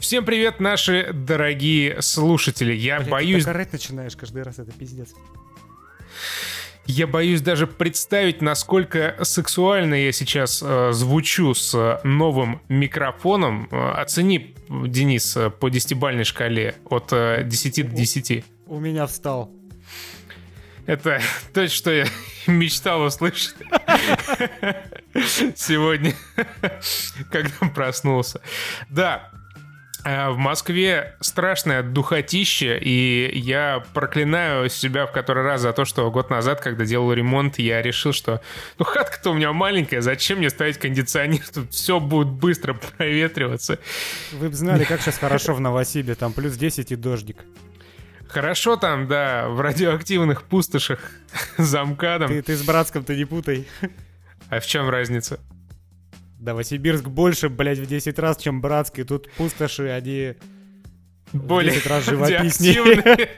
Всем привет, наши дорогие слушатели. Я Блядь, боюсь... Ты орать начинаешь каждый раз, это пиздец. Я боюсь даже представить, насколько сексуально я сейчас э, звучу с новым микрофоном. Э, оцени, Денис, э, по десятибальной шкале от э, 10 до 10. У меня встал. Это то, что я мечтал услышать сегодня, когда проснулся. Да, э, в Москве страшное духотище, и я проклинаю себя в который раз за то, что год назад, когда делал ремонт, я решил, что ну хатка-то у меня маленькая, зачем мне ставить кондиционер, тут все будет быстро проветриваться. Вы бы знали, как сейчас хорошо в Новосибе, там плюс 10 и дождик. Хорошо там, да, в радиоактивных пустошах за МКАДом. Ты, ты с Братском-то не путай. А в чем разница? Новосибирск больше, блядь, в 10 раз, чем Братск, и тут пустоши, они Более в 10 раз радиоактивные.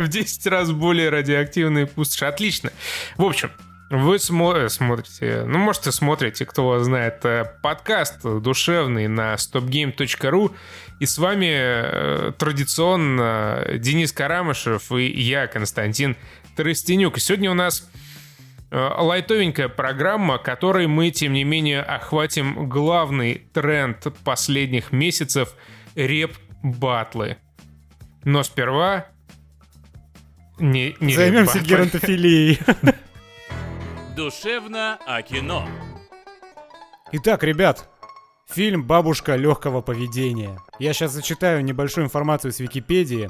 В 10 раз более радиоактивные пустоши. Отлично. В общем, вы смо- э, смотрите, ну, может, и смотрите, кто знает, э, подкаст душевный на stopgame.ru. И с вами э, традиционно Денис Карамышев и я, Константин Тростенюк. И сегодня у нас лайтовенькая программа, которой мы, тем не менее, охватим главный тренд последних месяцев — реп-батлы. Но сперва... Не, не Займемся геронтофилией. Душевно о кино. Итак, ребят, фильм «Бабушка легкого поведения». Я сейчас зачитаю небольшую информацию с Википедии.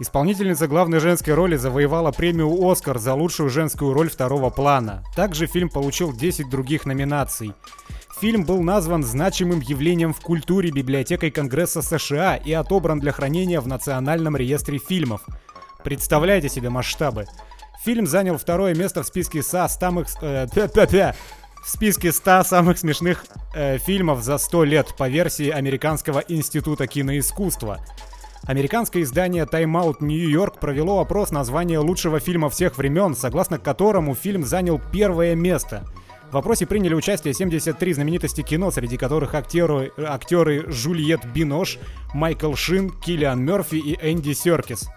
Исполнительница главной женской роли завоевала премию «Оскар» за лучшую женскую роль второго плана. Также фильм получил 10 других номинаций. Фильм был назван значимым явлением в культуре библиотекой Конгресса США и отобран для хранения в Национальном реестре фильмов. Представляете себе масштабы? Фильм занял второе место в списке 100 самых... э, в списке 100 самых смешных э, фильмов за 100 лет по версии Американского института киноискусства. Американское издание Time Out New York провело опрос на звание лучшего фильма всех времен, согласно которому фильм занял первое место. В опросе приняли участие 73 знаменитости кино, среди которых актеры, актеры Жюльет Бинош, Майкл Шин, Киллиан Мерфи и Энди Серкис.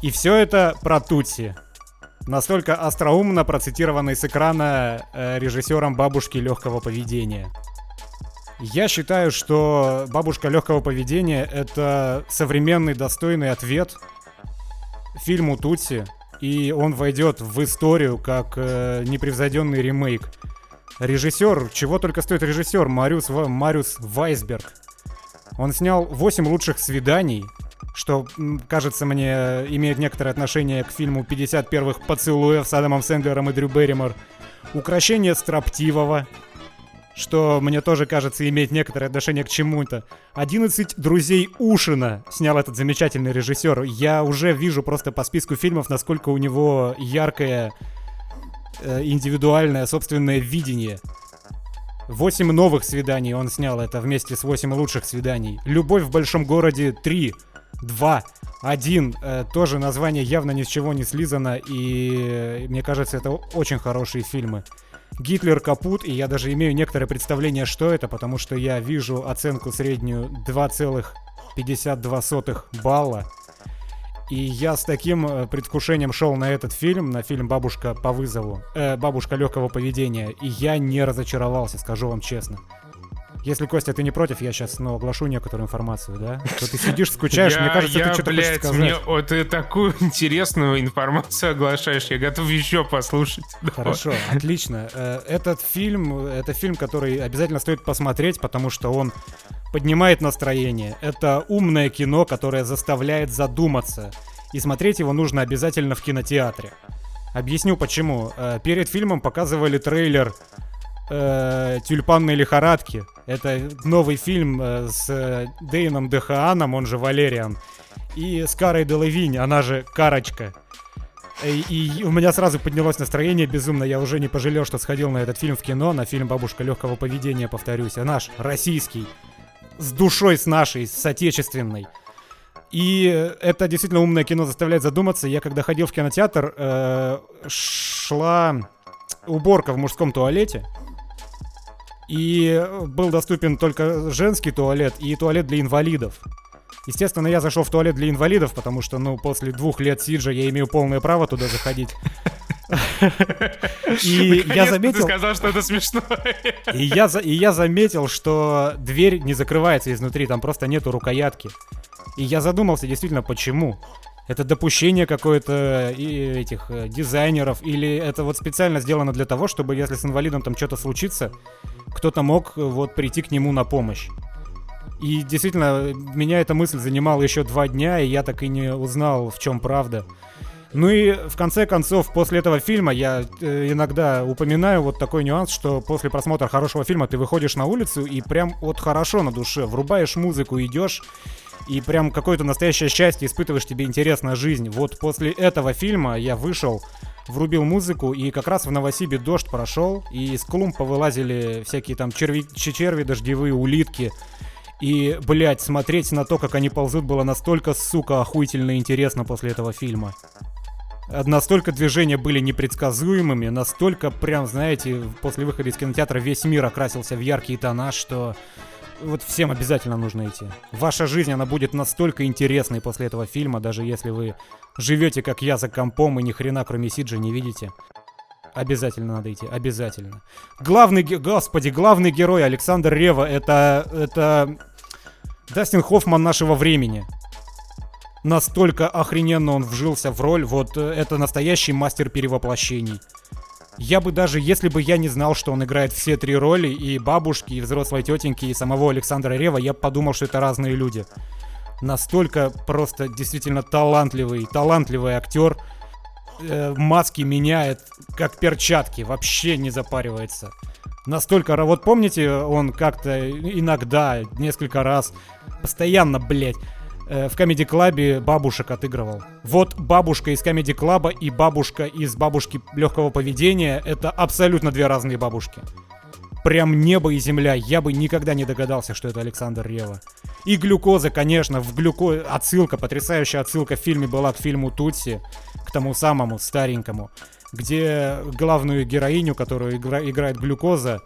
И все это про Тутси. Настолько остроумно процитированный с экрана э, режиссером бабушки легкого поведения. Я считаю, что бабушка легкого поведения это современный достойный ответ фильму Тутси, и он войдет в историю как э, непревзойденный ремейк. Режиссер, чего только стоит режиссер, Мариус, Мариус Вайсберг. Он снял 8 лучших свиданий, что, кажется мне, имеет некоторое отношение к фильму 50 первых поцелуев с Адамом Сэндлером и Дрю Берримор. Укращение строптивого, что мне тоже кажется имеет некоторое отношение к чему-то. 11 друзей Ушина снял этот замечательный режиссер. Я уже вижу просто по списку фильмов, насколько у него яркое э, индивидуальное собственное видение. Восемь новых свиданий он снял, это вместе с восемь лучших свиданий. Любовь в большом городе 3, 2, 1. Э, тоже название явно ни с чего не слизано, и э, мне кажется, это очень хорошие фильмы. Гитлер капут, и я даже имею некоторое представление, что это, потому что я вижу оценку среднюю 2,52 балла. И я с таким э, предвкушением шел на этот фильм, на фильм «Бабушка по вызову», э, «Бабушка легкого поведения», и я не разочаровался, скажу вам честно. Если, Костя, ты не против, я сейчас, ну, оглашу некоторую информацию, да? Что ты сидишь, скучаешь, мне кажется, ты что-то хочешь сказать. мне вот ты такую интересную информацию оглашаешь, я готов еще послушать. Хорошо, отлично. Э, Этот фильм, это фильм, который обязательно стоит посмотреть, потому что он поднимает настроение. Это умное кино, которое заставляет задуматься. И смотреть его нужно обязательно в кинотеатре. Объясню почему. Э, Перед фильмом показывали трейлер э, «Тюльпанной лихорадки». Это новый фильм э, с э, Дейном Дехааном, он же Валериан, и с Карой Делавинь, она же Карочка. И, и у меня сразу поднялось настроение безумно. Я уже не пожалел, что сходил на этот фильм в кино, на фильм «Бабушка легкого поведения», повторюсь. А наш, российский. С душой с нашей, с отечественной. И это действительно умное кино заставляет задуматься. Я когда ходил в кинотеатр, э, шла уборка в мужском туалете. И был доступен только женский туалет и туалет для инвалидов. Естественно, я зашел в туалет для инвалидов, потому что, ну, после двух лет Сиджа я имею полное право туда заходить. И я заметил... Ты сказал, что это смешно. И я, и я заметил, что дверь не закрывается изнутри, там просто нету рукоятки. И я задумался действительно, почему. Это допущение какое-то этих э, дизайнеров, или это вот специально сделано для того, чтобы если с инвалидом там что-то случится, кто-то мог э, вот прийти к нему на помощь. И действительно, меня эта мысль занимала еще два дня, и я так и не узнал, в чем правда. Ну и в конце концов, после этого фильма я э, иногда упоминаю вот такой нюанс, что после просмотра хорошего фильма ты выходишь на улицу и прям вот хорошо на душе, врубаешь музыку, идешь и прям какое-то настоящее счастье испытываешь, тебе интересна жизнь. Вот после этого фильма я вышел, врубил музыку, и как раз в Новосибе дождь прошел, и из клумб повылазили всякие там черви, черви дождевые, улитки. И, блядь, смотреть на то, как они ползут, было настолько, сука, охуительно интересно после этого фильма настолько движения были непредсказуемыми, настолько прям, знаете, после выхода из кинотеатра весь мир окрасился в яркие тона, что вот всем обязательно нужно идти. Ваша жизнь, она будет настолько интересной после этого фильма, даже если вы живете, как я, за компом и ни хрена кроме Сиджа не видите. Обязательно надо идти, обязательно. Главный, господи, главный герой Александр Рева, это, это Дастин Хоффман нашего времени настолько охрененно он вжился в роль, вот э, это настоящий мастер перевоплощений. Я бы даже, если бы я не знал, что он играет все три роли, и бабушки, и взрослой тетеньки, и самого Александра Рева, я подумал, что это разные люди. Настолько просто действительно талантливый, талантливый актер. Э, маски меняет, как перчатки, вообще не запаривается. Настолько, вот помните, он как-то иногда, несколько раз, постоянно, блядь, Э, в Comedy Club бабушек отыгрывал. Вот бабушка из Comedy Club и бабушка из бабушки легкого поведения это абсолютно две разные бабушки. Прям небо и земля. Я бы никогда не догадался, что это Александр Рева. И глюкоза, конечно, в глюко... Отсылка, потрясающая отсылка в фильме была к фильму Тутси, к тому самому старенькому, где главную героиню, которую игра... играет глюкоза,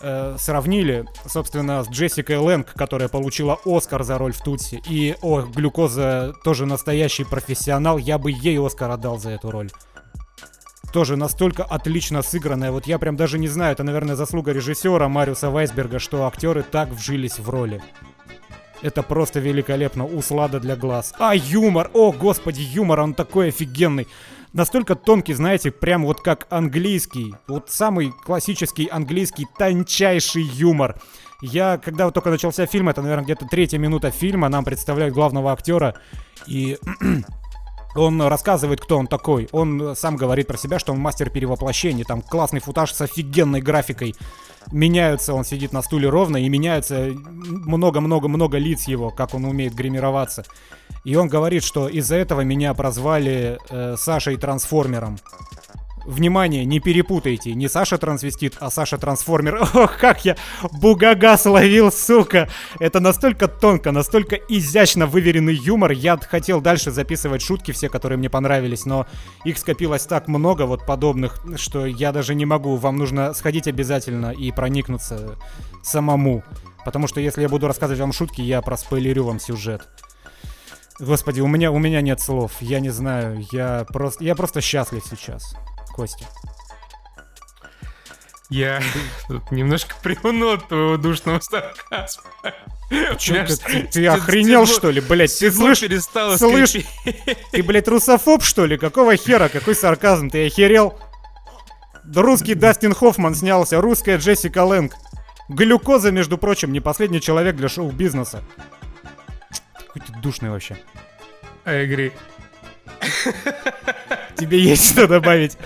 э, сравнили, собственно, с Джессикой Лэнг, которая получила Оскар за роль в Тутси. И, о, Глюкоза тоже настоящий профессионал, я бы ей Оскар отдал за эту роль. Тоже настолько отлично сыгранная. Вот я прям даже не знаю, это, наверное, заслуга режиссера Мариуса Вайсберга, что актеры так вжились в роли. Это просто великолепно. Услада для глаз. А, юмор! О, господи, юмор, он такой офигенный настолько тонкий, знаете, прям вот как английский. Вот самый классический английский тончайший юмор. Я, когда вот только начался фильм, это, наверное, где-то третья минута фильма, нам представляют главного актера, и он рассказывает, кто он такой. Он сам говорит про себя, что он мастер перевоплощения. Там классный футаж с офигенной графикой. Меняются, он сидит на стуле ровно, и меняются много-много-много лиц его, как он умеет гримироваться. И он говорит, что из-за этого меня прозвали э, Сашей Трансформером. Внимание, не перепутайте, не Саша трансвестит, а Саша трансформер. Ох, как я бугага словил, сука! Это настолько тонко, настолько изящно выверенный юмор. Я хотел дальше записывать шутки все, которые мне понравились, но их скопилось так много вот подобных, что я даже не могу. Вам нужно сходить обязательно и проникнуться самому. Потому что если я буду рассказывать вам шутки, я проспойлерю вам сюжет. Господи, у меня, у меня нет слов. Я не знаю. Я просто, я просто счастлив сейчас. Костя. Я тут немножко приунул от твоего душного сарказма. Че, ты, ты, охренел, что ли, блядь? Ты слышишь? Слышь, ты, блядь, русофоб, что ли? Какого хера? Какой сарказм? Ты охерел? Русский Дастин Хоффман снялся, русская Джессика Лэнг. Глюкоза, между прочим, не последний человек для шоу-бизнеса. Какой ты душный вообще. I agree. Тебе есть что добавить?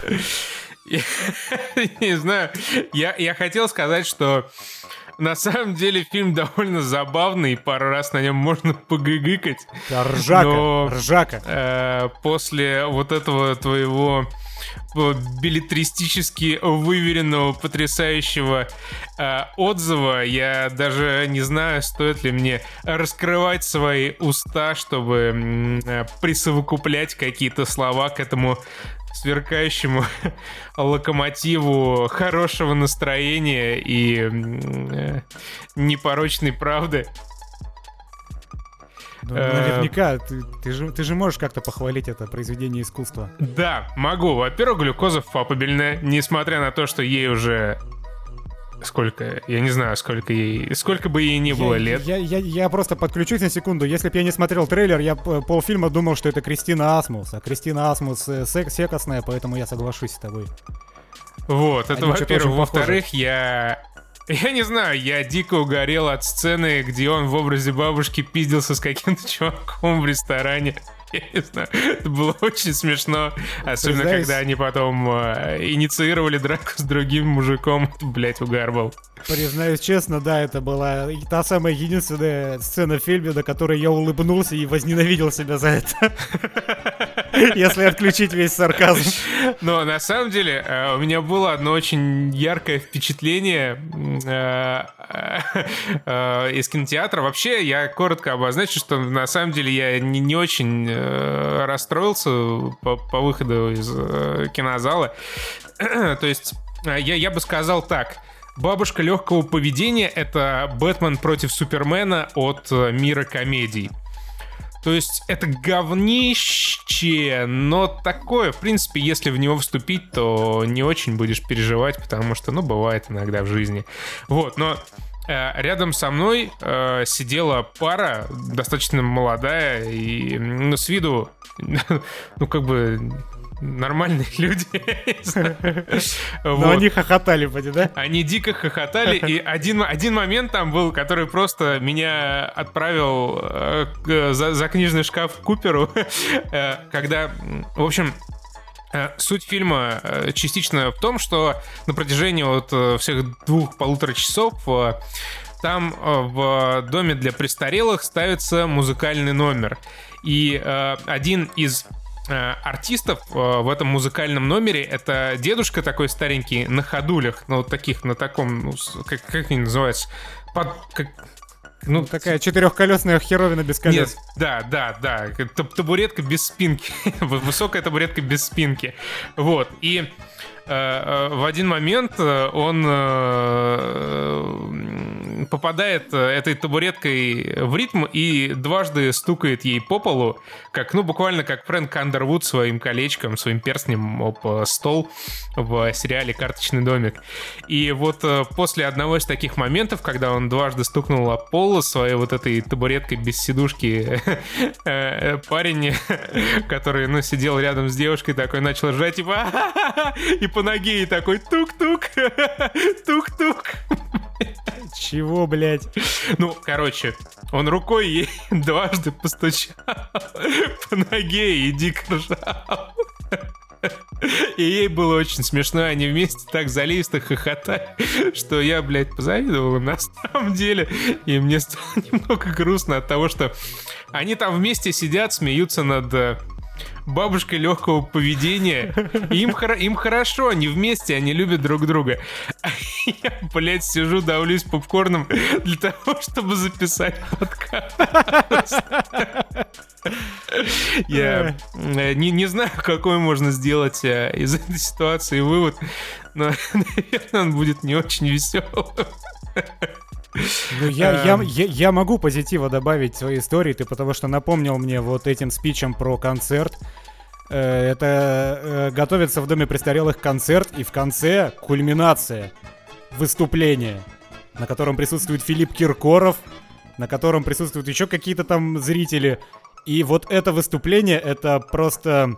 Не знаю. Я, я хотел сказать, что на самом деле фильм довольно забавный, пару раз на нем можно погыгыкать. Да, ржака, но, ржака. Э, после вот этого твоего билетристически выверенного, потрясающего э, отзыва. Я даже не знаю, стоит ли мне раскрывать свои уста, чтобы э, присовокуплять какие-то слова к этому сверкающему локомотиву хорошего настроения и э, непорочной правды. Ну, наверняка, ты, ты, же, ты же можешь как-то похвалить это произведение искусства. Да, могу. Во-первых, глюкоза папабельная, несмотря на то, что ей уже сколько, я не знаю, сколько ей, сколько бы ей не было я, лет. Я, я, я просто подключусь на секунду. Если бы я не смотрел трейлер, я полфильма думал, что это Кристина Асмус. А Кристина Асмус э, сек секосная, поэтому я соглашусь с тобой. Вот, это во-первых. Во-вторых, я я не знаю, я дико угорел от сцены, где он в образе бабушки пиздился с каким-то чуваком в ресторане. Я не знаю, это было очень смешно. Особенно, Признаюсь... когда они потом э, инициировали драку с другим мужиком. Блять, угар был. Признаюсь честно, да, это была та самая единственная сцена в фильме, на которой я улыбнулся и возненавидел себя за это. Если отключить весь сарказм. Но на самом деле э, у меня было одно очень яркое впечатление э, э, из кинотеатра. Вообще, я коротко обозначу, что на самом деле я не очень расстроился по, по выходу из кинозала. То есть я, я бы сказал так. Бабушка легкого поведения — это Бэтмен против Супермена от мира комедий. То есть это говнище, но такое, в принципе, если в него вступить, то не очень будешь переживать, потому что, ну, бывает иногда в жизни. Вот, но э, Рядом со мной э, сидела пара, достаточно молодая, и ну, с виду, ну, как бы нормальные люди. Но они хохотали, поди, да? Они дико хохотали, и один, один момент там был, который просто меня отправил э, за, за книжный шкаф Куперу, э, когда, в общем, э, Суть фильма частично в том, что на протяжении вот всех двух-полутора часов там в доме для престарелых ставится музыкальный номер. И один из Э, артистов э, в этом музыкальном номере это дедушка такой старенький на ходулях, ну вот таких, на таком, ну, как, как они называются, под, как, ну, такая четырехколесная херовина без колес. Нет, да, да, да. Табуретка без спинки. Высокая табуретка без спинки. Вот. И Э, э, в один момент э, он попадает этой табуреткой в ритм и дважды стукает ей по полу, как, ну, буквально как Фрэнк Андервуд своим колечком, своим перстнем об стол в сериале «Карточный домик». И вот после одного из таких моментов, когда он дважды стукнул о пол своей вот этой табуреткой без сидушки, парень, который, ну, сидел рядом с девушкой, такой начал ржать, типа, и по ноге и такой тук-тук, тук-тук. Чего, блядь? Ну, короче, он рукой ей дважды постучал по ноге и дико ржал. И ей было очень смешно, они вместе так заливисто хохотали, что я, блядь, позавидовал на самом деле. И мне стало немного грустно от того, что они там вместе сидят, смеются над э, бабушкой легкого поведения. им, хор- им хорошо, они вместе, они любят друг друга. А я, блядь, сижу, давлюсь попкорном для того, чтобы записать подкаст. Я э, не, не знаю, какой можно сделать э, из этой ситуации вывод, но, наверное, он будет не очень веселым. Ну, я, я, эм. я, я могу позитива добавить в своей истории, ты потому что напомнил мне вот этим спичем про концерт. Э, это э, готовится в Доме престарелых концерт, и в конце кульминация выступления, на котором присутствует Филипп Киркоров, на котором присутствуют еще какие-то там зрители. И вот это выступление, это просто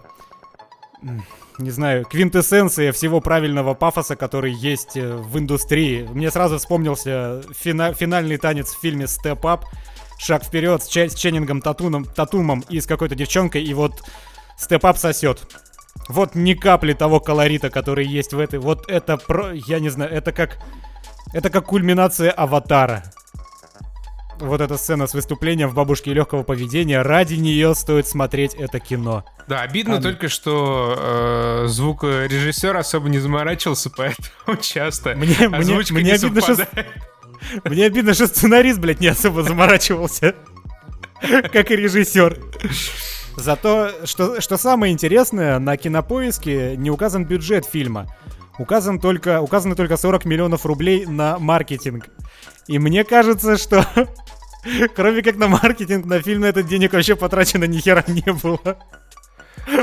не знаю, квинтэссенция всего правильного пафоса, который есть э, в индустрии. Мне сразу вспомнился фина- финальный танец в фильме «Step Up», «Шаг вперед» с, Ч- с Ченнингом Татуном, Татумом и с какой-то девчонкой, и вот «Step Up» сосет. Вот ни капли того колорита, который есть в этой. Вот это про... Я не знаю, это как... Это как кульминация аватара. Вот эта сцена с выступлением в «Бабушке легкого поведения», ради нее стоит смотреть это кино. Да, обидно А, только, что э, звукорежиссер особо не заморачивался, поэтому часто Мне, мне, озвучка мне не обидно, что, мне обидно, что сценарист, блядь, не особо заморачивался. Как и режиссер. Зато, что, что самое интересное, на кинопоиске не указан бюджет фильма. Указан только, указаны только 40 миллионов рублей на маркетинг. И мне кажется, что кроме как на маркетинг, на фильм на этот денег вообще потрачено ни хера не было.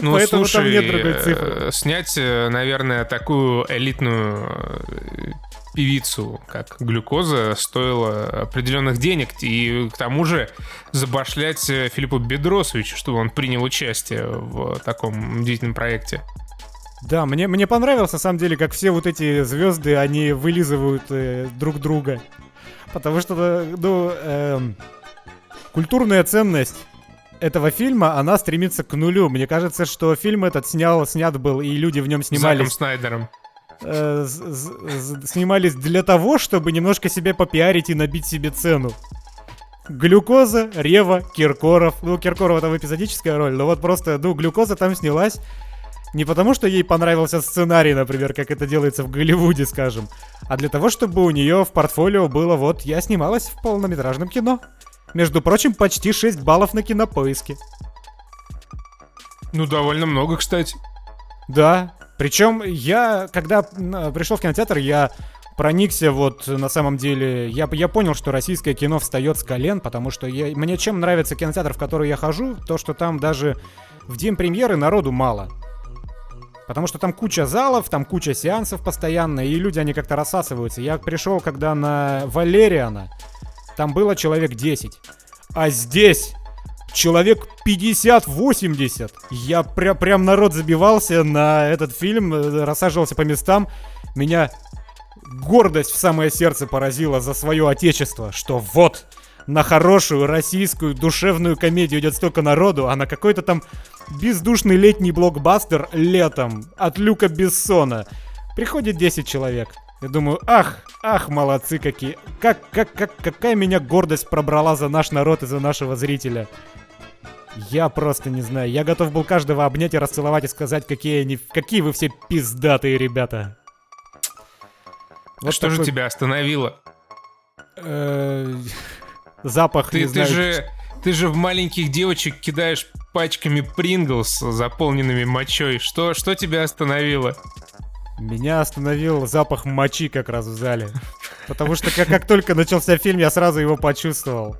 Ну, Поэтому слушай, там нет другой э, цифры. снять, э, наверное, такую элитную э, певицу, как глюкоза, стоило определенных денег. И к тому же забашлять Филиппу Бедросовичу, чтобы он принял участие в таком деятельном проекте. Да, мне, мне понравилось, на самом деле, как все вот эти звезды, они вылизывают э, друг друга. Потому что, ну, эм, культурная ценность этого фильма, она стремится к нулю. Мне кажется, что фильм этот снял, снят был, и люди в нем Заком снимались, Снайдером. э, с- с- с- снимались для того, чтобы немножко себя попиарить и набить себе цену. Глюкоза, Рева, Киркоров. Ну, Киркорова там эпизодическая роль, но вот просто, ну, Глюкоза там снялась не потому, что ей понравился сценарий, например, как это делается в Голливуде, скажем, а для того, чтобы у нее в портфолио было вот «Я снималась в полнометражном кино». Между прочим, почти 6 баллов на кинопоиске. Ну, довольно много, кстати. Да. Причем я, когда пришел в кинотеатр, я проникся вот на самом деле... Я, я понял, что российское кино встает с колен, потому что я, мне чем нравится кинотеатр, в который я хожу, то, что там даже в день премьеры народу мало. Потому что там куча залов, там куча сеансов постоянно, и люди, они как-то рассасываются. Я пришел, когда на Валериана, там было человек 10. А здесь человек 50-80. Я пря- прям народ забивался на этот фильм, э, рассаживался по местам. Меня гордость в самое сердце поразила за свое отечество, что вот на хорошую российскую душевную комедию идет столько народу, а на какой-то там бездушный летний блокбастер летом от Люка Бессона приходит 10 человек. Я думаю, ах, ах, молодцы какие. Как, как, как, какая меня гордость пробрала за наш народ и за нашего зрителя. Я просто не знаю. Я готов был каждого обнять и расцеловать и сказать, какие они, какие вы все пиздатые ребята. Вот Что же такой, тебя остановило? Запах, Ты, не ты знаю, же ты же в маленьких девочек кидаешь пачками Принглс, заполненными мочой. Что, что тебя остановило? Меня остановил запах мочи как раз в зале. Потому что как, как только начался фильм, я сразу его почувствовал.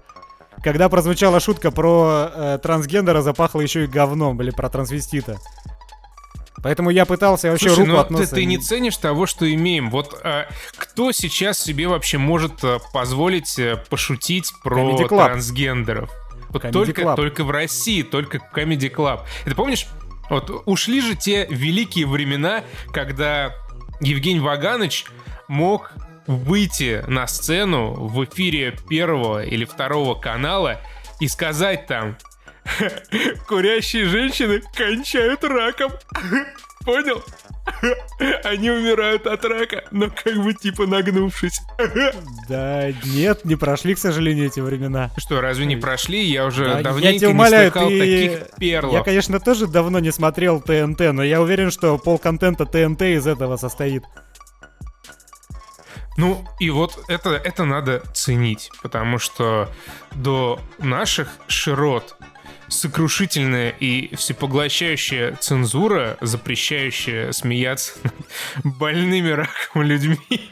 Когда прозвучала шутка про э, трансгендера, запахло еще и говном, или про трансвестита. Поэтому я пытался вообще Слушай, руку ну от ты, носа ты не не- ценишь того, что имеем. Вот а, кто сейчас себе вообще может а, позволить а, пошутить про трансгендеров? Вот Comedy только, Club. только в России, только Comedy Club. Ты помнишь, вот ушли же те великие времена, когда Евгений Ваганович мог выйти на сцену в эфире первого или второго канала и сказать там «Курящие женщины кончают раком». Понял? Они умирают от рака, но как бы типа нагнувшись. Да, нет, не прошли, к сожалению, эти времена. Что, разве не прошли? Я уже Да, я давненько тебя не умоляю, слыхал ты- таких перлов. Я, конечно, тоже давно не смотрел ТНТ, но я уверен, что пол контента ТНТ из этого состоит. Ну, и вот это, это надо ценить, потому что до наших широт сокрушительная и всепоглощающая цензура, запрещающая смеяться над больными раком людьми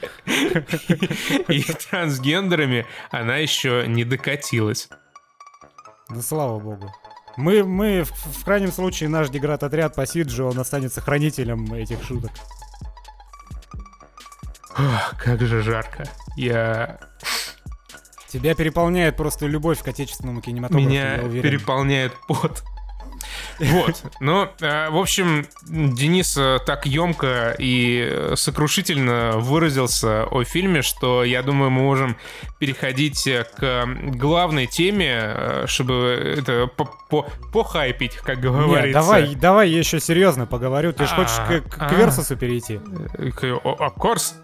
и трансгендерами, она еще не докатилась. Да слава богу. Мы, мы в, в крайнем случае, наш деград-отряд по Сиджи, он останется хранителем этих шуток. Ох, как же жарко. Я... Тебя переполняет просто любовь к отечественному кинематографу, Меня переполняет пот. Вот. Ну, в общем, Денис так емко и сокрушительно выразился о фильме, что я думаю, мы можем переходить к главной теме, чтобы это по по похайпить, как говорится. Нет, давай, давай я еще серьезно поговорю. Ты же хочешь к, к, к Версусу перейти? Of course.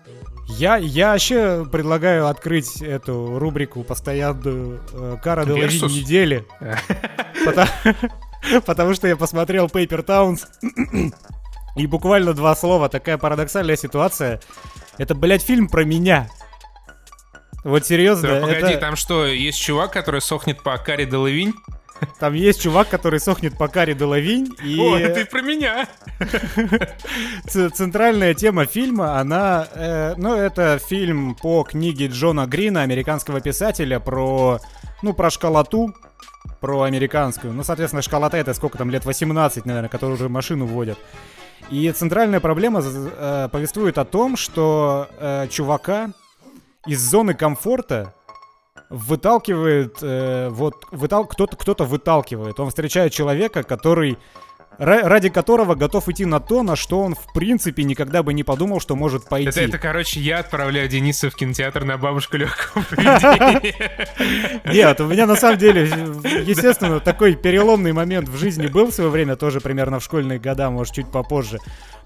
Я, я вообще предлагаю открыть эту рубрику постоянную э, Кара Делавин недели. Потому что я посмотрел Paper Towns. И буквально два слова. Такая парадоксальная ситуация. Это, блядь, фильм про меня. Вот серьезно. Да, погоди, это... там что, есть чувак, который сохнет по Каре Делавинь? Там есть чувак, который сохнет по каре Делавинь. И... О, это про меня. Центральная тема фильма, она... Э, ну, это фильм по книге Джона Грина, американского писателя, про... Ну, про школоту, про американскую. Ну, соответственно, школота это сколько там, лет 18, наверное, которые уже машину вводят. И центральная проблема э, повествует о том, что э, чувака из зоны комфорта выталкивает, э, вот вытал, кто-то, кто-то выталкивает. Он встречает человека, который ради которого готов идти на то, на что он в принципе никогда бы не подумал, что может пойти. Это, это короче, я отправляю Дениса в кинотеатр на бабушку легкого Нет, у меня на самом деле, естественно, такой переломный момент в жизни был в свое время, тоже примерно в школьные года, может, чуть попозже.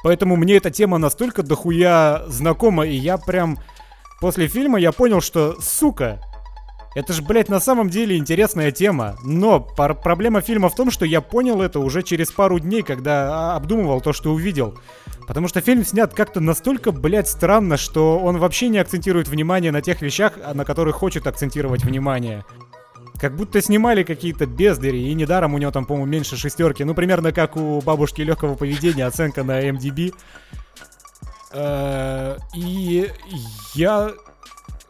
Поэтому мне эта тема настолько дохуя знакома, и я прям после фильма я понял, что, сука, это же, блядь, на самом деле интересная тема. Но пар- проблема фильма в том, что я понял это уже через пару дней, когда а, обдумывал то, что увидел. Потому что фильм снят как-то настолько, блядь, странно, что он вообще не акцентирует внимание на тех вещах, а, на которых хочет акцентировать внимание. Как будто снимали какие-то бездари, и недаром у него там, по-моему, меньше шестерки. Ну, примерно как у бабушки легкого поведения, оценка на MDB. Э, и я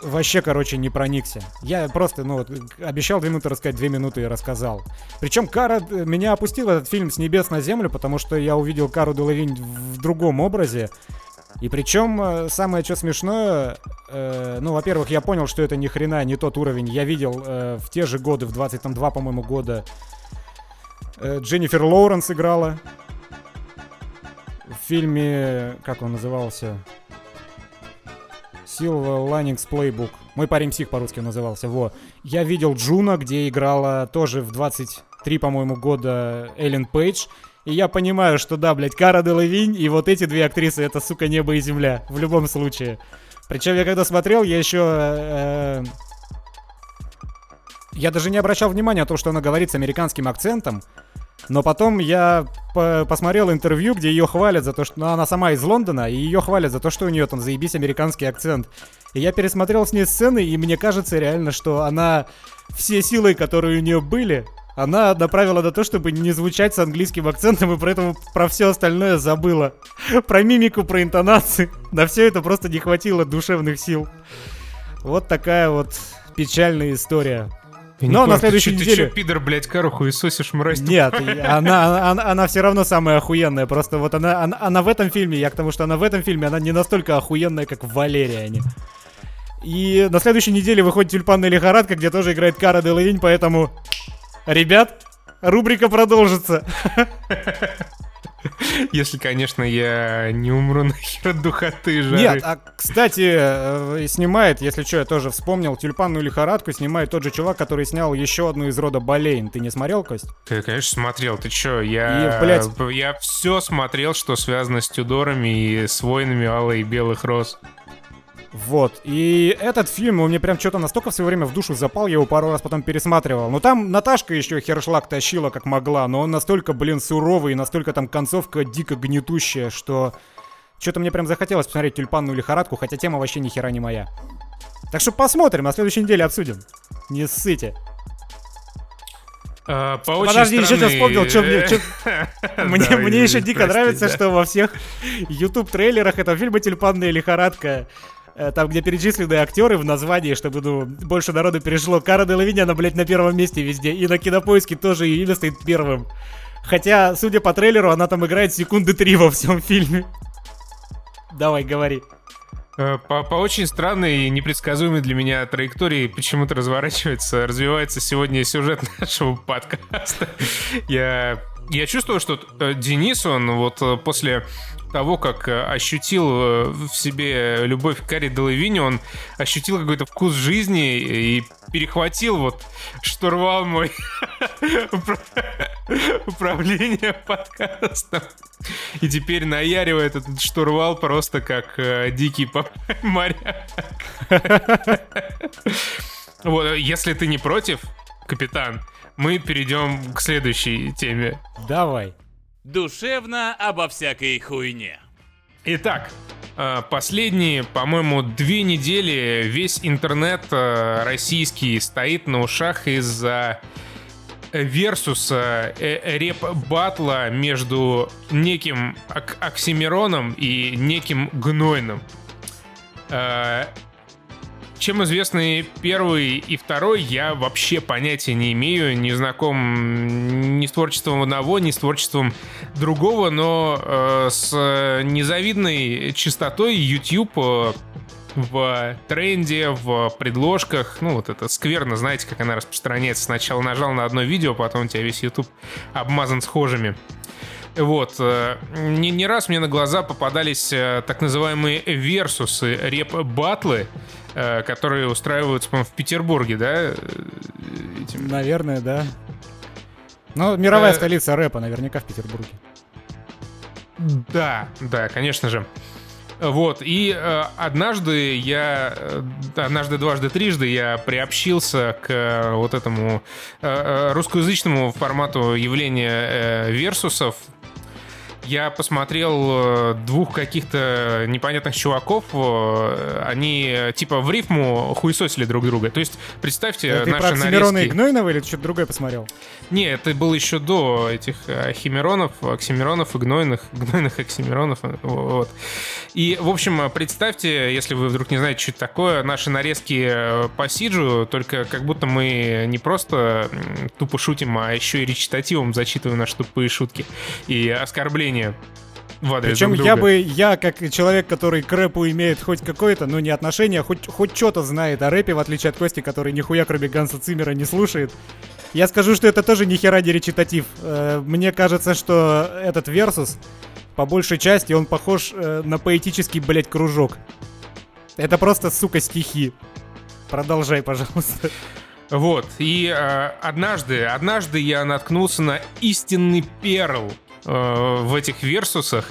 вообще, короче, не проникся. Я просто, ну, вот, обещал две минуты рассказать, две минуты и рассказал. Причем Кара э, меня опустил этот фильм с небес на землю, потому что я увидел Кару Делавинь в другом образе. И причем э, самое что смешное, э, ну, во-первых, я понял, что это ни хрена не тот уровень. Я видел э, в те же годы, в 22, по-моему, года, э, Дженнифер Лоуренс играла в фильме, как он назывался, Silver Linings Playbook. Мой парень псих по-русски назывался, во. Я видел Джуно, где играла тоже в 23, по-моему, года Эллен Пейдж. И я понимаю, что да, блядь, Кара Делавинь и вот эти две актрисы, это, сука, небо и земля. В любом случае. Причем я когда смотрел, я еще... Э, я даже не обращал внимания на то, что она говорит с американским акцентом. Но потом я по посмотрел интервью, где ее хвалят за то, что ну, она сама из Лондона, и ее хвалят за то, что у нее там заебись американский акцент. И я пересмотрел с ней сцены, и мне кажется реально, что она все силы, которые у нее были, она направила на то, чтобы не звучать с английским акцентом, и поэтому про все остальное забыла. Про мимику, про интонации. На все это просто не хватило душевных сил. Вот такая вот печальная история. Но на следующей ты, неделе... Ты что, пидор, блядь, кару хуесосишь, мразь? Нет, она, она, она все равно самая охуенная. Просто вот она, она, она в этом фильме, я к тому, что она в этом фильме, она не настолько охуенная, как в Валериане. И на следующей неделе выходит «Тюльпанная лихорадка», где тоже играет Кара Делавинь, поэтому... Ребят, рубрика продолжится. Если, конечно, я не умру нахер от духоты жары. Нет, а, кстати, э, снимает, если что, я тоже вспомнил, «Тюльпанную лихорадку» снимает тот же чувак, который снял еще одну из рода Болейн. Ты не смотрел, Кость? Ты, конечно, смотрел. Ты чё, я... И, блядь... Я все смотрел, что связано с Тюдорами и с войнами Аллы и Белых Роз. Вот. И этот фильм, он мне прям что-то настолько все время в душу запал, я его пару раз потом пересматривал. Ну там Наташка еще хершлаг тащила как могла, но он настолько, блин, суровый, и настолько там концовка дико гнетущая, что что-то мне прям захотелось посмотреть тюльпанную лихорадку, хотя тема вообще ни хера не моя. Так что посмотрим, на следующей неделе обсудим. Не ссыте. Uh, по Подожди, еще сейчас вспомнил, что мне... мне, мне еще дико нравится, что во всех YouTube трейлерах этого фильма «Тюльпанная лихорадка» там, где перечислены актеры в названии, чтобы, ну, больше народу перешло. Кара Делавинь, она, блядь, на первом месте везде. И на Кинопоиске тоже ее имя стоит первым. Хотя, судя по трейлеру, она там играет секунды три во всем фильме. Давай, говори. Э, по, по очень странной и непредсказуемой для меня траектории почему-то разворачивается, развивается сегодня сюжет нашего подкаста. Я я чувствую, что э, Денис, он вот э, после того, как э, ощутил в себе любовь к Карри Делавине, он ощутил какой-то вкус жизни и перехватил вот штурвал мой управление подкастом. И теперь наяривает этот штурвал просто как э, дикий моряк. Вот, если ты не против, капитан, мы перейдем к следующей теме. Давай. Душевно обо всякой хуйне. Итак, э, последние, по-моему, две недели весь интернет э, российский стоит на ушах из-за версуса э, реп-батла между неким Оксимироном и неким Гнойным. Чем известны первый и второй, я вообще понятия не имею, не знаком ни с творчеством одного, ни с творчеством другого, но э, с незавидной частотой YouTube э, в тренде, в предложках. Ну, вот это скверно, знаете, как она распространяется. Сначала нажал на одно видео, потом у тебя весь YouTube обмазан схожими. Вот. Э, не, не раз мне на глаза попадались э, так называемые версусы, реп-батлы, которые устраиваются, по-моему, в Петербурге, да? Этим... Наверное, да. Ну, мировая столица рэпа наверняка в Петербурге. Да, да, конечно же. Вот, и э, однажды я, однажды, дважды, трижды я приобщился к э, вот этому э, русскоязычному формату явления э, версусов, я посмотрел э, двух каких-то непонятных чуваков, э, они типа в рифму хуесосили друг друга. То есть, представьте, это наши ты про нарезки... и Гнойного или что-то другое посмотрел? Не, это было еще до этих э, Химеронов, Оксимиронов и Гнойных, Гнойных Оксимиронов. Вот. И, в общем, представьте, если вы вдруг не знаете, что это такое, наши нарезки по Сиджу, только как будто мы не просто тупо шутим, а еще и речитативом зачитываем наши тупые шутки и оскорбления мнение в адрес Причем друг друга. я бы, я как человек, который к рэпу имеет хоть какое-то, ну не отношение, хоть, хоть что-то знает о рэпе, в отличие от Кости, который нихуя кроме Ганса Циммера не слушает, я скажу, что это тоже нихера не речитатив. Э, мне кажется, что этот Версус, по большей части, он похож э, на поэтический, блядь, кружок. Это просто, сука, стихи. Продолжай, пожалуйста. Вот, и э, однажды, однажды я наткнулся на истинный перл в этих версусах,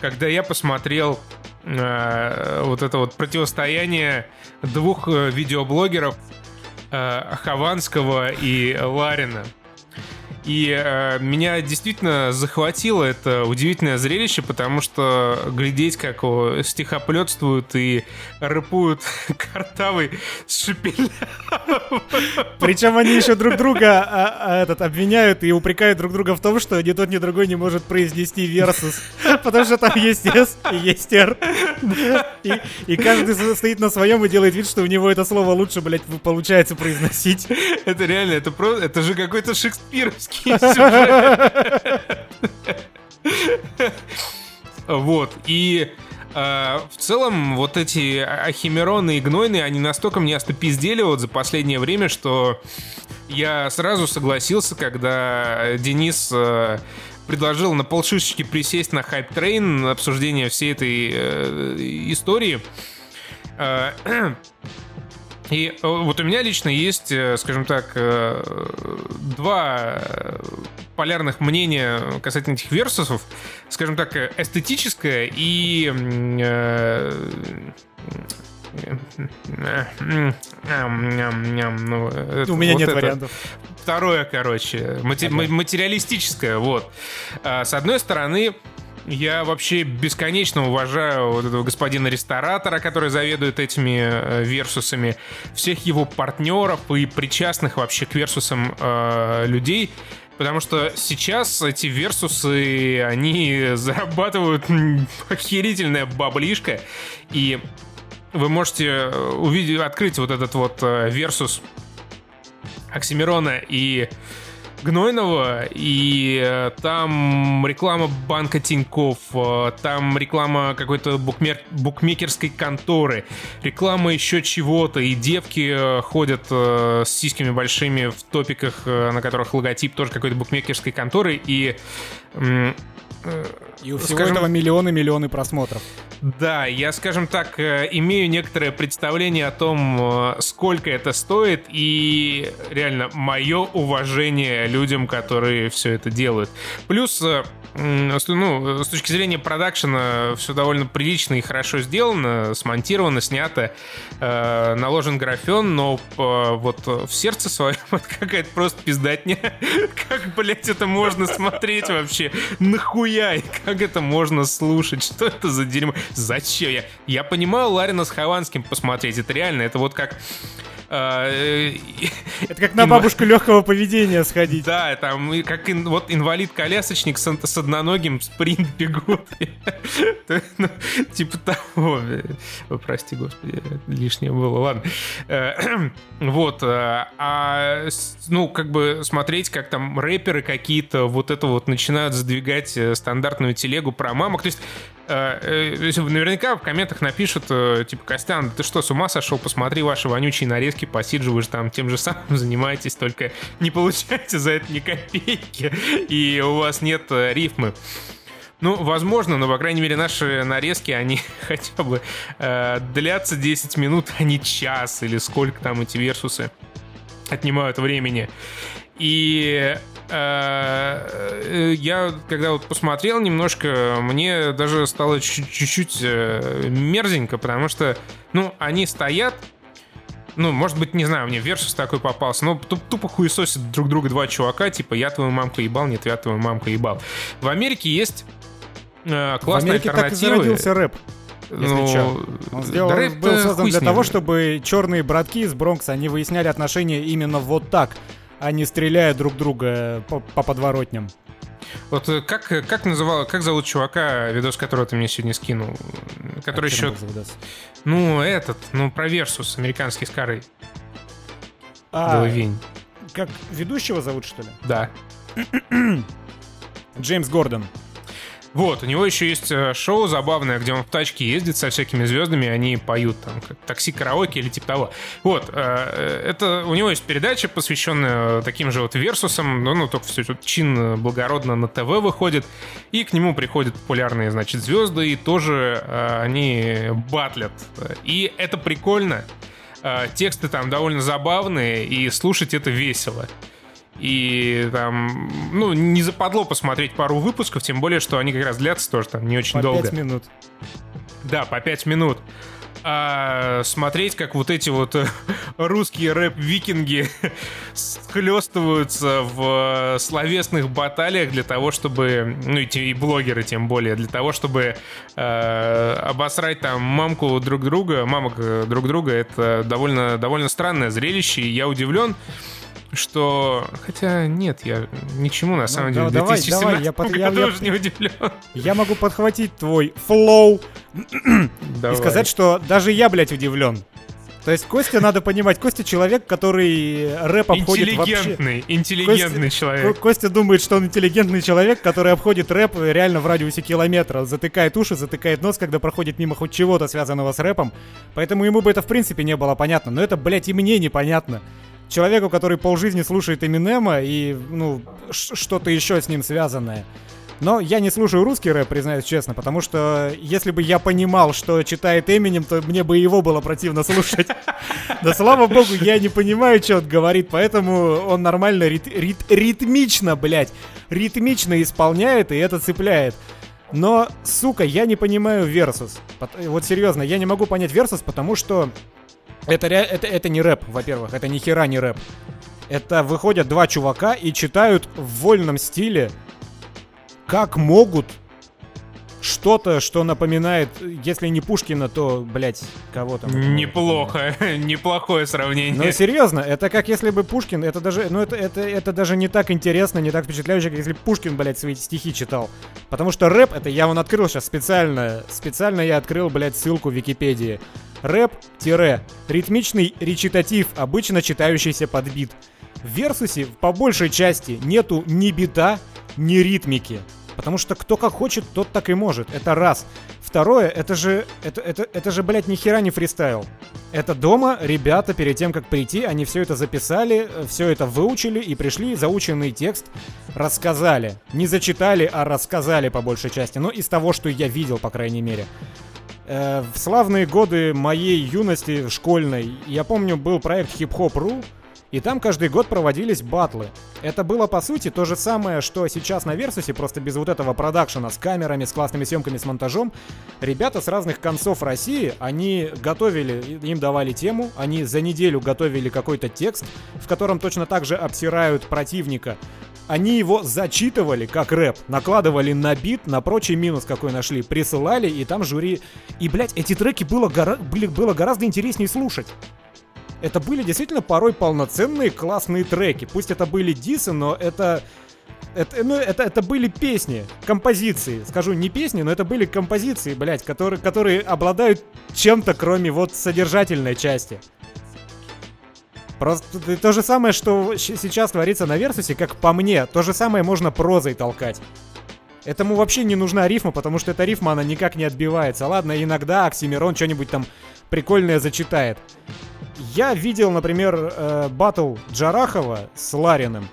когда я посмотрел э, вот это вот противостояние двух э, видеоблогеров Хованского и Ларина. И э, меня действительно захватило это удивительное зрелище, потому что глядеть, как о, стихоплетствуют и рэпуют картавый с шипеля. Причем они еще друг друга а, а, этот, обвиняют и упрекают друг друга в том, что ни тот, ни другой не может произнести версус. Потому что там есть S и есть R. И, и каждый стоит на своем и делает вид, что у него это слово лучше, блядь, получается произносить. Это реально, это просто, это же какой-то шекспировский вот, и э, в целом вот эти оксимироны и гнойные, они настолько мне остопиздели вот за последнее время, что я сразу согласился, когда Денис э, предложил на полшишечки присесть на hype train обсуждение всей этой э, истории. И э, вот у меня лично есть, э, скажем так, э, два полярных мнения касательно этих версусов. Скажем так, эстетическое и У меня нет вариантов. Второе, короче, материалистическое, вот. С одной стороны, я вообще бесконечно уважаю вот этого господина ресторатора, который заведует этими э, версусами, всех его партнеров и причастных вообще к версусам э, людей. Потому что сейчас эти версусы, они зарабатывают охерительная баблишка. И вы можете э, увидеть, открыть вот этот вот э, версус Оксимирона и Гнойного, и э, там реклама банка Тиньков, э, там реклама какой-то букмер... букмекерской конторы, реклама еще чего-то, и девки э, ходят с сиськами большими в топиках, на которых логотип тоже какой-то букмекерской конторы, и и у всего скажем, этого миллионы-миллионы просмотров. Да, я, скажем так, э, имею некоторое представление о том, э, сколько это стоит, и реально мое уважение людям, которые все это делают. Плюс э, ну, с точки зрения продакшена все довольно прилично и хорошо сделано, смонтировано, снято, э, наложен графен, но э, вот в сердце своем какая-то просто пиздатня. Как, блядь, это можно смотреть вообще? Нахуя? И как это можно слушать? Что это за дерьмо? Зачем? Я, я понимаю Ларина с Хованским посмотреть, это реально, это вот как Это как на бабушку легкого поведения сходить. Да, там как вот инвалид-колясочник с одноногим спринт бегут. Ну, типа того. Прости, господи, лишнее было. Ладно. Э, вот. Э, а, ну, как бы смотреть, как там рэперы какие-то вот это вот начинают задвигать стандартную телегу про мамок. То есть наверняка в комментах напишут, типа, Костян, ты что, с ума сошел? Посмотри ваши вонючие нарезки по Сиджу, вы же там тем же самым занимаетесь, только не получаете за это ни копейки, и у вас нет э, рифмы. Ну, возможно, но, по крайней мере, наши нарезки, они хотя бы э, длятся 10 минут, а не час, или сколько там эти версусы отнимают времени. И э, э я, когда вот посмотрел немножко, мне даже стало чуть-чуть э, мерзенько, потому что, ну, они стоят ну, может быть, не знаю, мне Версус такой попался, но тупо хуесосят друг друга два чувака, типа я твою мамку ебал, нет, я твою мамку ебал. В Америке есть э, классная В Америке так и зародился рэп. Если ну, что. Он сделал, да был создан для того, чтобы черные братки из Бронкса, они выясняли отношения именно вот так, а не стреляя друг друга по, по подворотням. Вот э, как, как называл, как зовут чувака, видос которого ты мне сегодня скинул? Который а еще... Ну, этот, ну, про Версус, американский с Карой. А, Головень. Как ведущего зовут, что ли? Да. Джеймс Гордон. Вот, у него еще есть э, шоу забавное, где он в тачке ездит со всякими звездами, они поют там такси-караоке или типа того. Вот, э, это у него есть передача, посвященная таким же вот версусам, ну, ну только все тут чин благородно на ТВ выходит, и к нему приходят популярные, значит, звезды, и тоже э, они батлят. И это прикольно. Тексты там довольно забавные, и слушать это весело. И там, ну, не западло посмотреть пару выпусков, тем более, что они как раз длятся тоже там не очень по долго. По 5 минут. Да, по 5 минут. А смотреть, как вот эти вот э, русские рэп-викинги схлестываются в словесных баталиях для того, чтобы, ну и, и блогеры тем более, для того, чтобы э, обосрать там мамку друг друга, мамок э, друг друга, это довольно, довольно странное зрелище, и я удивлен, что... Хотя нет, я ничему на ну, самом деле давай, давай, я, под... я, я, не удивлен. Я могу подхватить твой флоу и сказать, что даже я, блядь, удивлен. То есть Костя, надо понимать, Костя человек, который рэп обходит интеллигентный, вообще... Интеллигентный Костя, человек. Костя думает, что он интеллигентный человек, который обходит рэп реально в радиусе километра. Затыкает уши, затыкает нос, когда проходит мимо хоть чего-то связанного с рэпом. Поэтому ему бы это в принципе не было понятно. Но это, блядь, и мне непонятно человеку, который полжизни слушает Эминема и, ну, что-то еще с ним связанное. Но я не слушаю русский рэп, признаюсь честно, потому что если бы я понимал, что читает Эминем, то мне бы его было противно слушать. Да слава богу, я не понимаю, что он говорит, поэтому он нормально рит рит ритмично, блядь, ритмично исполняет, и это цепляет. Но, сука, я не понимаю Версус. Вот серьезно, я не могу понять Версус, потому что это, это, это не рэп, во-первых, это ни хера не рэп. Это выходят два чувака и читают в вольном стиле, как могут, что-то, что напоминает, если не Пушкина, то, блядь, кого там. Неплохо, неплохое сравнение. Ну, серьезно, это как если бы Пушкин, это даже, ну, это, это, это даже не так интересно, не так впечатляюще, как если Пушкин, блядь, свои стихи читал. Потому что рэп, это я вон открыл сейчас специально, специально я открыл, блядь, ссылку в Википедии. Рэп-ритмичный речитатив, обычно читающийся под бит. В Версусе по большей части нету ни бита, ни ритмики. Потому что кто как хочет, тот так и может. Это раз. Второе, это же, это, это, это же, блядь, ни хера не фристайл. Это дома ребята перед тем, как прийти, они все это записали, все это выучили и пришли, заученный текст рассказали. Не зачитали, а рассказали по большей части. Но из того, что я видел, по крайней мере. Э, в славные годы моей юности школьной, я помню, был проект Hip Hop Ru, и там каждый год проводились батлы. Это было, по сути, то же самое, что сейчас на Версусе, просто без вот этого продакшена с камерами, с классными съемками, с монтажом. Ребята с разных концов России, они готовили, им давали тему, они за неделю готовили какой-то текст, в котором точно так же обсирают противника. Они его зачитывали как рэп, накладывали на бит, на прочий минус, какой нашли, присылали, и там жюри... И, блядь, эти треки было, гора... были, было гораздо интереснее слушать это были действительно порой полноценные классные треки. Пусть это были дисы, но это... Это, ну, это, это были песни, композиции. Скажу, не песни, но это были композиции, блядь, которые, которые обладают чем-то, кроме вот содержательной части. Просто то же самое, что сейчас творится на Версусе, как по мне, то же самое можно прозой толкать. Этому вообще не нужна рифма, потому что эта рифма, она никак не отбивается. Ладно, иногда Оксимирон что-нибудь там прикольное зачитает. Я видел, например, э, батл Джарахова с Лариным.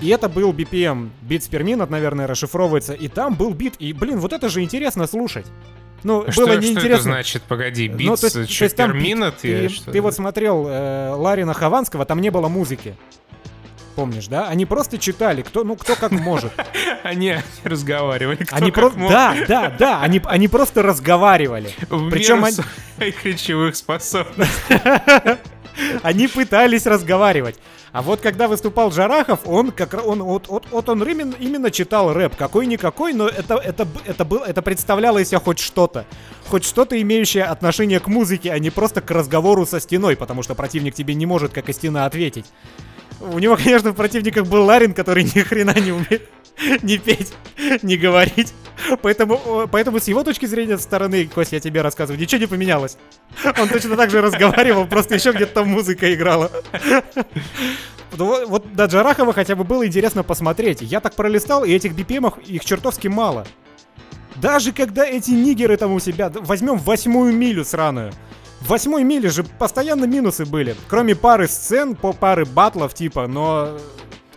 И это был BPM, бит сперминат, наверное, расшифровывается. И там был бит. И, блин, вот это же интересно слушать. Ну, что, было неинтересно. Что это значит? Погоди, бит ну, то есть, то есть там бит, ты, что? ты вот смотрел э, Ларина Хованского, там не было музыки. Помнишь, да? Они просто читали, кто, ну, кто как может. Они разговаривали. Они просто, да, да, да, они, они просто разговаривали. Причем они... своих речевых способностей. Они пытались разговаривать. А вот когда выступал Джарахов, он как он вот, вот, вот он именно, именно читал рэп, какой-никакой, но это это это было это представляло из себя хоть что-то, хоть что-то имеющее отношение к музыке, а не просто к разговору со стеной, потому что противник тебе не может как и стена ответить. У него, конечно, в противниках был Ларин, который ни хрена не умеет ни петь, ни говорить. Поэтому, поэтому с его точки зрения, со стороны, Кость, я тебе рассказываю, ничего не поменялось. Он точно так же разговаривал, просто еще где-то там музыка играла. Вот, вот до Джарахова хотя бы было интересно посмотреть. Я так пролистал, и этих BPM их чертовски мало. Даже когда эти нигеры там у себя... Возьмем восьмую милю сраную. В восьмой миле же постоянно минусы были. Кроме пары сцен, по пары батлов типа, но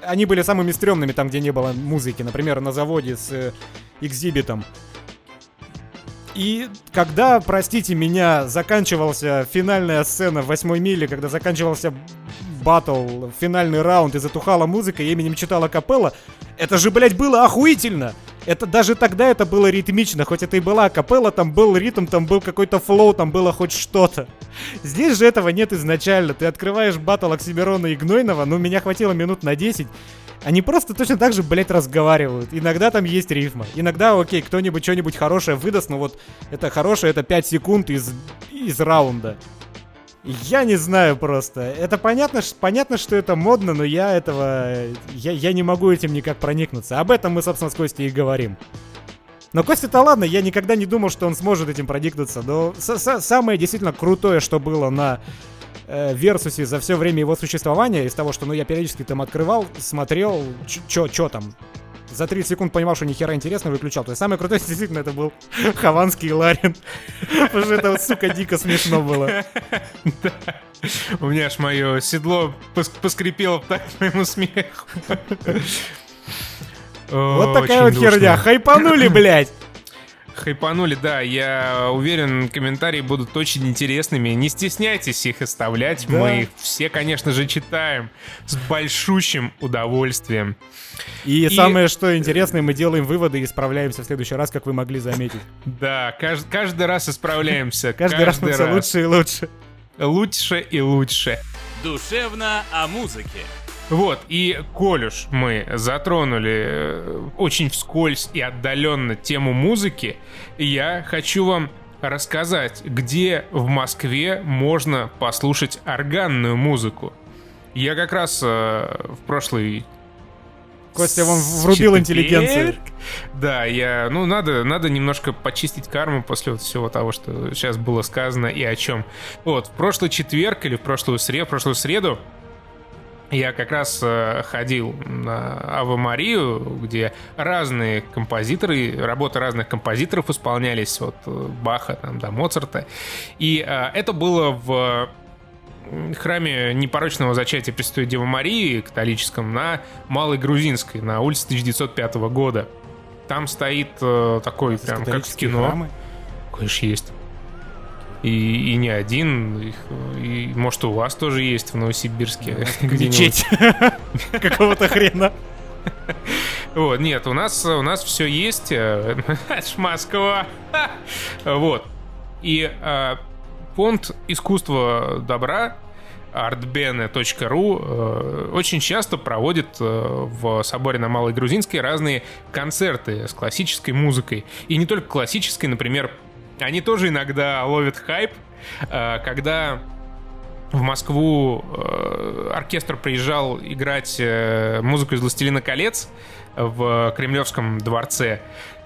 они были самыми стрёмными там, где не было музыки. Например, на заводе с э, экзибитом. И когда, простите меня, заканчивался финальная сцена в восьмой миле, когда заканчивался батл, финальный раунд и затухала музыка, и именем читала капелла, это же, блядь, было охуительно! Это даже тогда это было ритмично, хоть это и была капелла, там был ритм, там был какой-то флоу, там было хоть что-то. Здесь же этого нет изначально. Ты открываешь батл Оксимирона и Гнойного, ну меня хватило минут на 10. Они просто точно так же, блядь, разговаривают. Иногда там есть рифма. Иногда, окей, кто-нибудь что-нибудь хорошее выдаст, но вот это хорошее, это 5 секунд из, из раунда. Я не знаю просто. Это понятно, понятно, что это модно, но я этого... Я, я не могу этим никак проникнуться. Об этом мы, собственно, с Костей и говорим. Но Костя-то ладно, я никогда не думал, что он сможет этим проникнуться. Но самое действительно крутое, что было на э, Версусе за все время его существования, из того, что ну, я периодически там открывал, смотрел, что там, за 30 секунд понимал, что нихера интересно, выключал. То есть самое крутое действительно это был Хованский Ларин. Потому что это, сука, дико смешно было. У меня аж мое седло поскрипело так моему смеху. Вот такая вот херня. Хайпанули, блядь. Хайпанули, да. Я уверен, комментарии будут очень интересными. Не стесняйтесь их оставлять. Да. Мы их все, конечно же, читаем с большущим удовольствием. И, и самое, что интересное, мы делаем выводы и исправляемся в следующий раз, как вы могли заметить. Да, каждый, каждый раз исправляемся. Каждый раз мы все лучше и лучше. Лучше и лучше. Душевно о музыке. Вот, и коль уж мы затронули э, очень вскользь и отдаленно тему музыки, я хочу вам рассказать, где в Москве можно послушать органную музыку. Я как раз э, в прошлый Костя вам врубил интеллигенцию. Да, я, ну, надо, надо немножко почистить карму после вот всего того, что сейчас было сказано и о чем. Вот, в прошлый четверг или в прошлую среду, в прошлую среду я как раз э, ходил на Ава Марию, где разные композиторы, работы разных композиторов исполнялись, от э, Баха там, до Моцарта. И э, это было в храме непорочного зачатия Престой Девы Марии католическом на Малой Грузинской, на улице 1905 года. Там стоит э, такой, прям как в кино. Храмы? Конечно, есть. И, и не один, их, и может у вас тоже есть в Новосибирске. Мечеть какого-то хрена. Вот, нет, у нас, у нас все есть. Э, Москва. Вот. И э, фонд искусства добра artbene.ru э, очень часто проводит э, в соборе на Малой Грузинской разные концерты с классической музыкой. И не только классической, например, они тоже иногда ловят хайп, э, когда в Москву э, оркестр приезжал играть э, музыку из «Властелина колец» в Кремлевском дворце.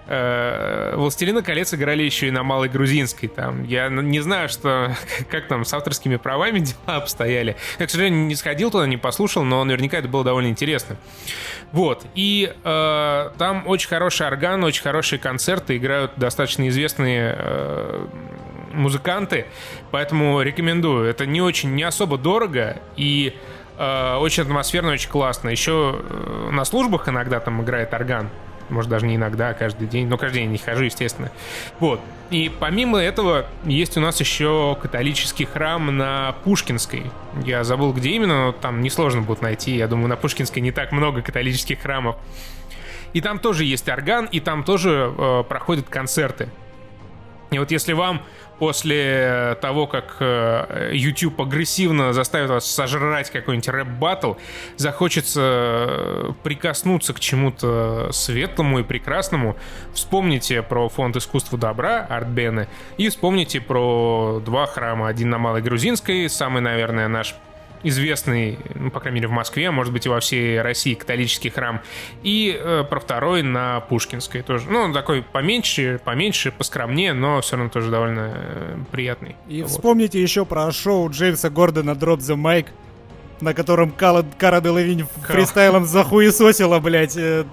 «Властелина колец» играли еще и на Малой Грузинской. Там. Я не знаю, что, как там с авторскими правами дела обстояли. Я, к сожалению, не сходил туда, не послушал, но наверняка это было довольно интересно. Вот. И э, там очень хороший орган, очень хорошие концерты, играют достаточно известные э, музыканты, поэтому рекомендую. Это не очень, не особо дорого и э, очень атмосферно, очень классно. Еще э, на службах иногда там играет орган может даже не иногда, а каждый день, но каждый день не хожу, естественно. Вот. И помимо этого есть у нас еще католический храм на Пушкинской. Я забыл, где именно, но там несложно будет найти. Я думаю, на Пушкинской не так много католических храмов. И там тоже есть орган, и там тоже э, проходят концерты. И вот если вам после того, как э, YouTube агрессивно заставит вас сожрать какой-нибудь рэп-баттл, захочется э, прикоснуться к чему-то светлому и прекрасному, вспомните про фонд искусства добра Артбены и вспомните про два храма. Один на Малой Грузинской, самый, наверное, наш известный, ну, по крайней мере, в Москве, а может быть, и во всей России католический храм. И э, про второй на Пушкинской тоже. Ну, он такой поменьше, поменьше, поскромнее, но все равно тоже довольно э, приятный. И вот. вспомните еще про шоу Джеймса Гордона Drop the Mic, на котором Кала, Кара Делавинь фристайлом захуесосила, блядь, э,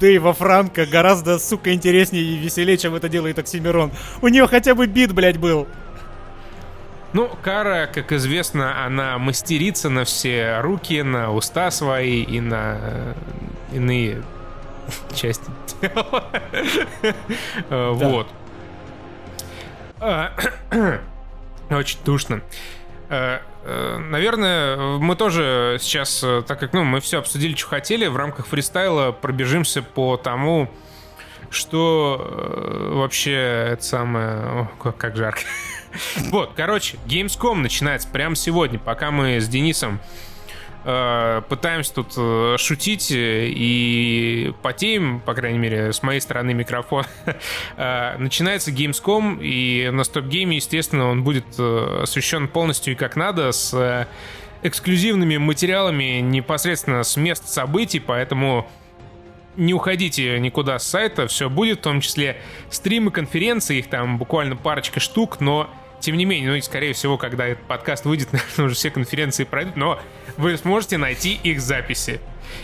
Дэйва Франка гораздо, сука, интереснее и веселее, чем это делает Оксимирон. У нее хотя бы бит, блядь, был. Ну, Кара, как известно, она мастерица на все руки, на уста свои и на э, иные части тела. Э, вот. А, очень душно. Э, наверное, мы тоже сейчас, так как ну, мы все обсудили, что хотели, в рамках фристайла пробежимся по тому, что вообще это самое... О, как жарко. Вот, короче, Gamescom начинается прямо сегодня, пока мы с Денисом э, пытаемся тут э, шутить и потеем, по крайней мере, с моей стороны микрофон. э, начинается Gamescom, и на Game, естественно, он будет э, освещен полностью и как надо, с э, эксклюзивными материалами непосредственно с мест событий, поэтому не уходите никуда с сайта, все будет, в том числе стримы, конференции, их там буквально парочка штук, но тем не менее, ну и скорее всего, когда этот подкаст выйдет, наверное, уже все конференции пройдут, но вы сможете найти их записи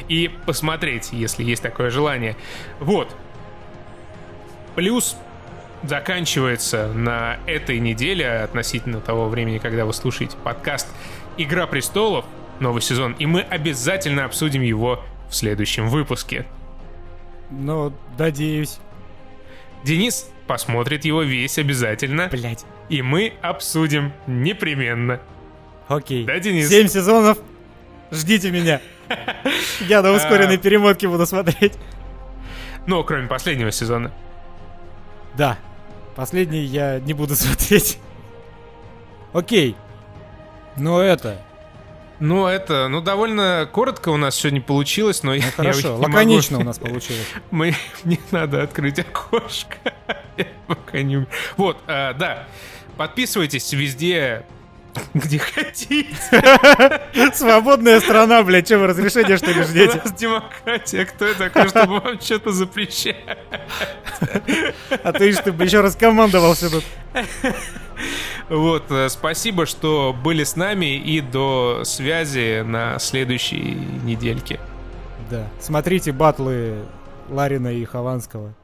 и посмотреть, если есть такое желание. Вот. Плюс заканчивается на этой неделе относительно того времени, когда вы слушаете подкаст «Игра престолов», новый сезон, и мы обязательно обсудим его в следующем выпуске. Ну, надеюсь. Денис посмотрит его весь обязательно. Блять. И мы обсудим непременно. Окей. Да, Денис? Семь сезонов. Ждите меня. Я на ускоренной а. перемотке буду смотреть. Ну, кроме последнего сезона. Да. Последний я не буду смотреть. Окей. Но это... Ну, это, ну, довольно коротко у нас сегодня получилось, но ну, я, хорошо, я лаконично могу... у нас получилось. Мы, мне надо открыть окошко. пока не... Вот, а, да. Подписывайтесь везде, где хотите. Свободная страна, блядь, что вы разрешение что ли ждете? У нас демократия, кто это такой, чтобы вам что-то запрещать? А ты бы еще раз командовался тут. Вот, э, спасибо, что были с нами и до связи на следующей недельке. Да. Смотрите батлы Ларина и Хованского.